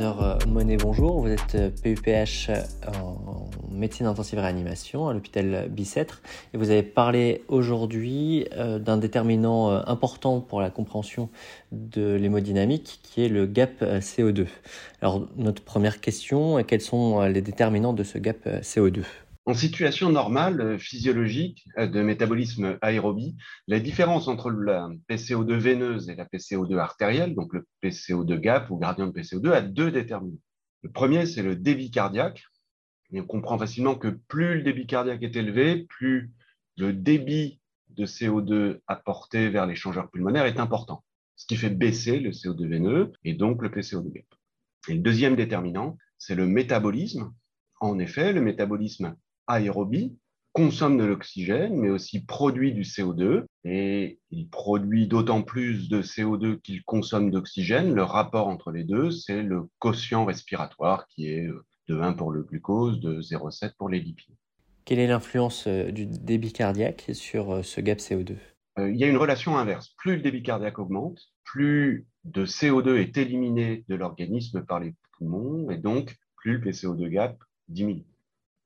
René, bonjour. Vous êtes PUPH en médecine intensive réanimation à l'hôpital Bicêtre et vous avez parlé aujourd'hui d'un déterminant important pour la compréhension de l'hémodynamique qui est le gap CO2. Alors notre première question, quels sont les déterminants de ce gap CO2 en situation normale, euh, physiologique, euh, de métabolisme aérobie, la différence entre la PCO2 veineuse et la PCO2 artérielle, donc le PCO2 gap ou gradient de PCO2, a deux déterminants. Le premier, c'est le débit cardiaque. On comprend facilement que plus le débit cardiaque est élevé, plus le débit de CO2 apporté vers l'échangeur pulmonaire est important, ce qui fait baisser le CO2 veineux et donc le PCO2 gap. Et le deuxième déterminant, c'est le métabolisme. En effet, le métabolisme aérobie, consomme de l'oxygène, mais aussi produit du CO2. Et il produit d'autant plus de CO2 qu'il consomme d'oxygène. Le rapport entre les deux, c'est le quotient respiratoire qui est de 1 pour le glucose, de 0,7 pour les lipides. Quelle est l'influence euh, du débit cardiaque sur euh, ce gap CO2 euh, Il y a une relation inverse. Plus le débit cardiaque augmente, plus de CO2 est éliminé de l'organisme par les poumons, et donc plus le PCO2 gap diminue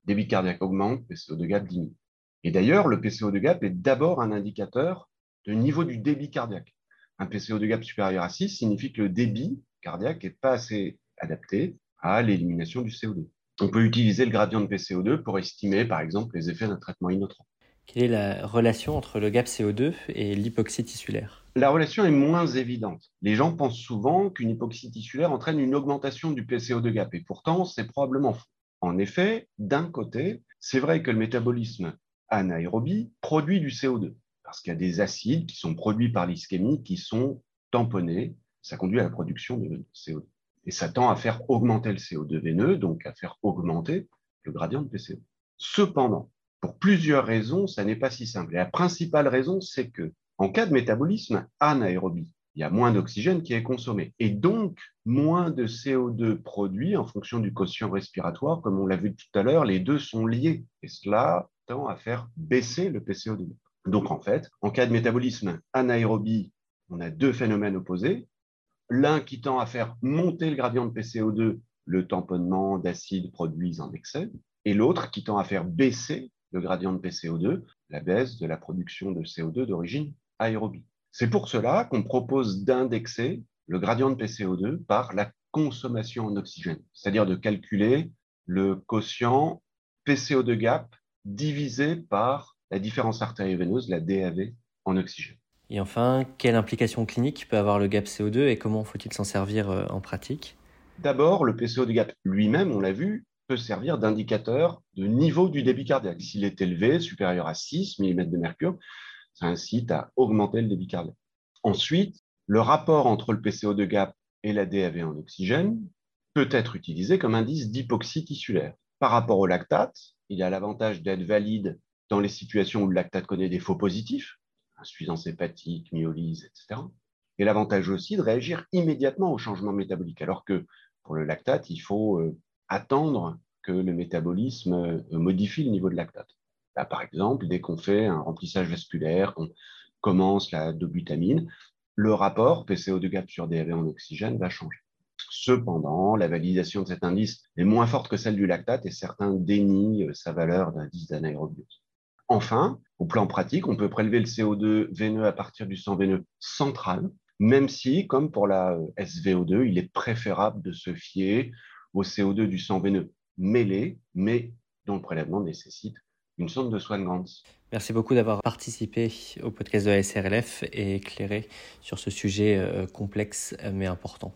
débit cardiaque augmente, PCO2 gap diminue. Et d'ailleurs, le PCO2 gap est d'abord un indicateur de niveau du débit cardiaque. Un PCO2 gap supérieur à 6 signifie que le débit cardiaque n'est pas assez adapté à l'élimination du CO2. On peut utiliser le gradient de PCO2 pour estimer, par exemple, les effets d'un traitement inotrant. Quelle est la relation entre le gap CO2 et l'hypoxie tissulaire? La relation est moins évidente. Les gens pensent souvent qu'une hypoxie tissulaire entraîne une augmentation du PCO2 gap, et pourtant, c'est probablement faux. En effet, d'un côté, c'est vrai que le métabolisme anaérobie produit du CO2, parce qu'il y a des acides qui sont produits par l'ischémie qui sont tamponnés. Ça conduit à la production de CO2. Et ça tend à faire augmenter le CO2 veineux, donc à faire augmenter le gradient de PCO. Cependant, pour plusieurs raisons, ça n'est pas si simple. Et la principale raison, c'est que en cas de métabolisme anaérobie, il y a moins d'oxygène qui est consommé et donc moins de CO2 produit en fonction du quotient respiratoire. Comme on l'a vu tout à l'heure, les deux sont liés et cela tend à faire baisser le PCO2. Donc en fait, en cas de métabolisme anaérobie, on a deux phénomènes opposés. L'un qui tend à faire monter le gradient de PCO2, le tamponnement d'acides produits en excès, et l'autre qui tend à faire baisser le gradient de PCO2, la baisse de la production de CO2 d'origine aérobie. C'est pour cela qu'on propose d'indexer le gradient de PCO2 par la consommation en oxygène, c'est-à-dire de calculer le quotient PCO2 gap divisé par la différence artério-veineuse, la DAV, en oxygène. Et enfin, quelle implication clinique peut avoir le gap CO2 et comment faut-il s'en servir euh, en pratique? D'abord, le PCO2 gap lui-même, on l'a vu, peut servir d'indicateur de niveau du débit cardiaque. S'il est élevé, supérieur à 6 mm de mercure, ça incite à augmenter le débit cardiaque. Ensuite, le rapport entre le PCO2 gap et la DAV en oxygène peut être utilisé comme indice d'hypoxie tissulaire. Par rapport au lactate, il a l'avantage d'être valide dans les situations où le lactate connaît des faux positifs, insuffisance hépatique, myolyse, etc. Et l'avantage aussi de réagir immédiatement au changement métabolique, alors que pour le lactate, il faut euh, attendre que le métabolisme euh, modifie le niveau de lactate. Bah, par exemple, dès qu'on fait un remplissage vasculaire, qu'on commence la dobutamine, le rapport PCO2 gap sur DAV en oxygène va changer. Cependant, la validation de cet indice est moins forte que celle du lactate et certains dénient euh, sa valeur d'indice d'anaérobiose. Enfin, au plan pratique, on peut prélever le CO2 veineux à partir du sang veineux central, même si, comme pour la euh, SVO2, il est préférable de se fier au CO2 du sang veineux mêlé, mais dont le prélèvement nécessite une sonde de Merci beaucoup d'avoir participé au podcast de la SRLF et éclairé sur ce sujet euh, complexe mais important.